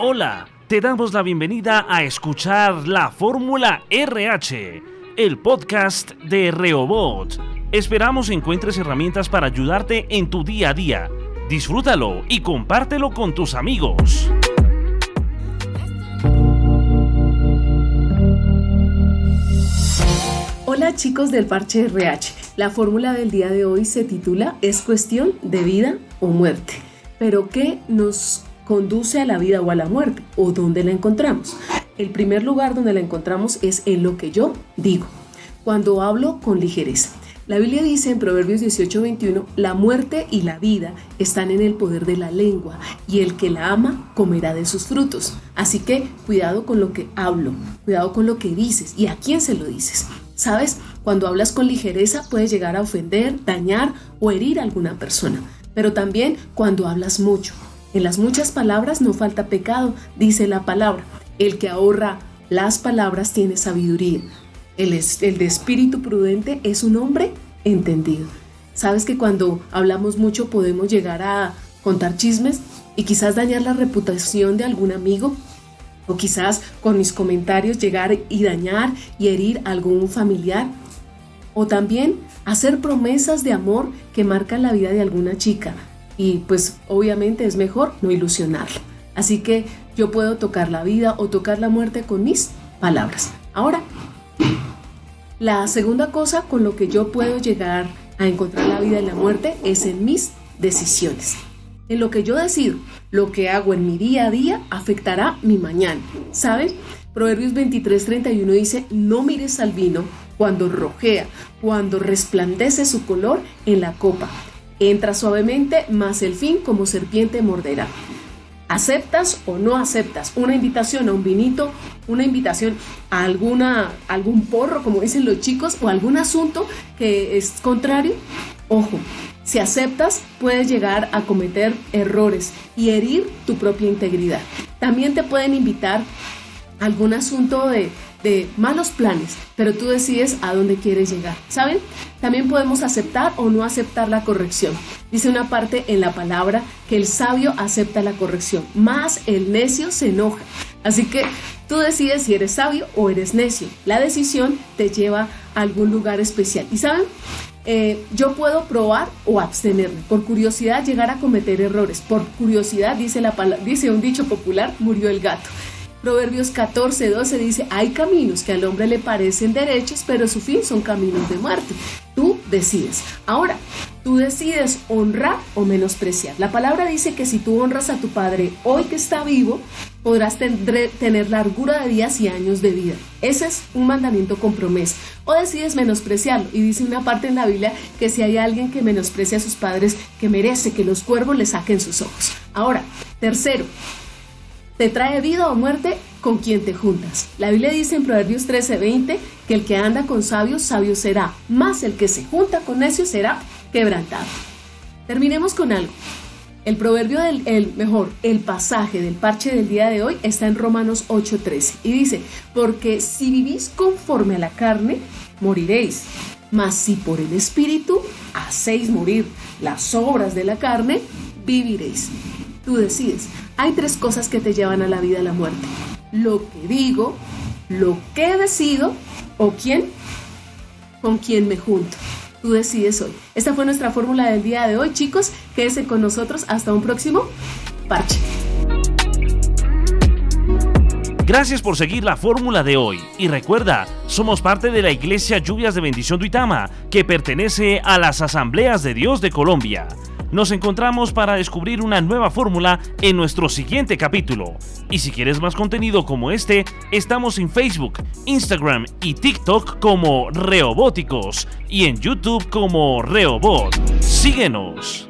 Hola, te damos la bienvenida a escuchar la Fórmula RH, el podcast de Reobot. Esperamos encuentres herramientas para ayudarte en tu día a día. Disfrútalo y compártelo con tus amigos. Hola chicos del Parche RH. La fórmula del día de hoy se titula Es cuestión de vida o muerte. Pero ¿qué nos conduce a la vida o a la muerte? ¿O dónde la encontramos? El primer lugar donde la encontramos es en lo que yo digo, cuando hablo con ligereza. La Biblia dice en Proverbios 18:21, la muerte y la vida están en el poder de la lengua y el que la ama comerá de sus frutos. Así que cuidado con lo que hablo, cuidado con lo que dices y a quién se lo dices. ¿Sabes? Cuando hablas con ligereza puedes llegar a ofender, dañar o herir a alguna persona. Pero también cuando hablas mucho. En las muchas palabras no falta pecado, dice la palabra. El que ahorra las palabras tiene sabiduría. El, de espíritu prudente es un hombre entendido. Sabes que cuando hablamos mucho podemos llegar a contar chismes y quizás dañar la reputación de algún amigo o quizás con mis comentarios llegar y dañar y herir a algún familiar o también hacer promesas de amor que marcan la vida de alguna chica y pues obviamente es mejor no ilusionarlo. Así que yo puedo tocar la vida o tocar la muerte con mis palabras. Ahora, la segunda cosa con lo que yo puedo llegar a encontrar la vida y la muerte es en mis decisiones. En lo que yo decido, lo que hago en mi día a día afectará mi mañana. ¿Saben? Proverbios 23:31 dice, no mires al vino cuando rojea, cuando resplandece su color en la copa. Entra suavemente, mas el fin como serpiente morderá. ¿Aceptas o no aceptas una invitación a un vinito, una invitación a alguna, algún porro, como dicen los chicos, o algún asunto que es contrario? Ojo, si aceptas, puedes llegar a cometer errores y herir tu propia integridad. También te pueden invitar a algún asunto de de malos planes, pero tú decides a dónde quieres llegar. ¿Saben? También podemos aceptar o no aceptar la corrección. Dice una parte en la palabra que el sabio acepta la corrección, más el necio se enoja. Así que tú decides si eres sabio o eres necio. La decisión te lleva a algún lugar especial. ¿Y saben? Eh, yo puedo probar o abstenerme. Por curiosidad llegar a cometer errores. Por curiosidad, dice, la dice un dicho popular, murió el gato. Proverbios 14, 12 dice, hay caminos que al hombre le parecen derechos, pero su fin son caminos de muerte. Tú decides. Ahora, tú decides honrar o menospreciar. La palabra dice que si tú honras a tu padre hoy que está vivo, podrás tener largura de días y años de vida. Ese es un mandamiento con promesa. O decides menospreciarlo. Y dice una parte en la Biblia que si hay alguien que menosprecia a sus padres, que merece que los cuervos le saquen sus ojos. Ahora, tercero, te trae vida o muerte con quien te juntas. La Biblia dice en Proverbios 13:20 que el que anda con sabios, sabio será, más el que se junta con necios será quebrantado. Terminemos con algo. El proverbio del el, mejor, el pasaje del parche del día de hoy está en Romanos 8:13 y dice, porque si vivís conforme a la carne, moriréis, mas si por el Espíritu hacéis morir las obras de la carne, viviréis. Tú decides. Hay tres cosas que te llevan a la vida a la muerte. Lo que digo, lo que decido o quién, con quién me junto. Tú decides hoy. Esta fue nuestra fórmula del día de hoy, chicos. Quédense con nosotros. Hasta un próximo parche. Gracias por seguir la fórmula de hoy. Y recuerda, somos parte de la Iglesia Lluvias de Bendición Duitama, que pertenece a las Asambleas de Dios de Colombia. Nos encontramos para descubrir una nueva fórmula en nuestro siguiente capítulo. Y si quieres más contenido como este, estamos en Facebook, Instagram y TikTok como Reobóticos y en YouTube como Reobot. Síguenos.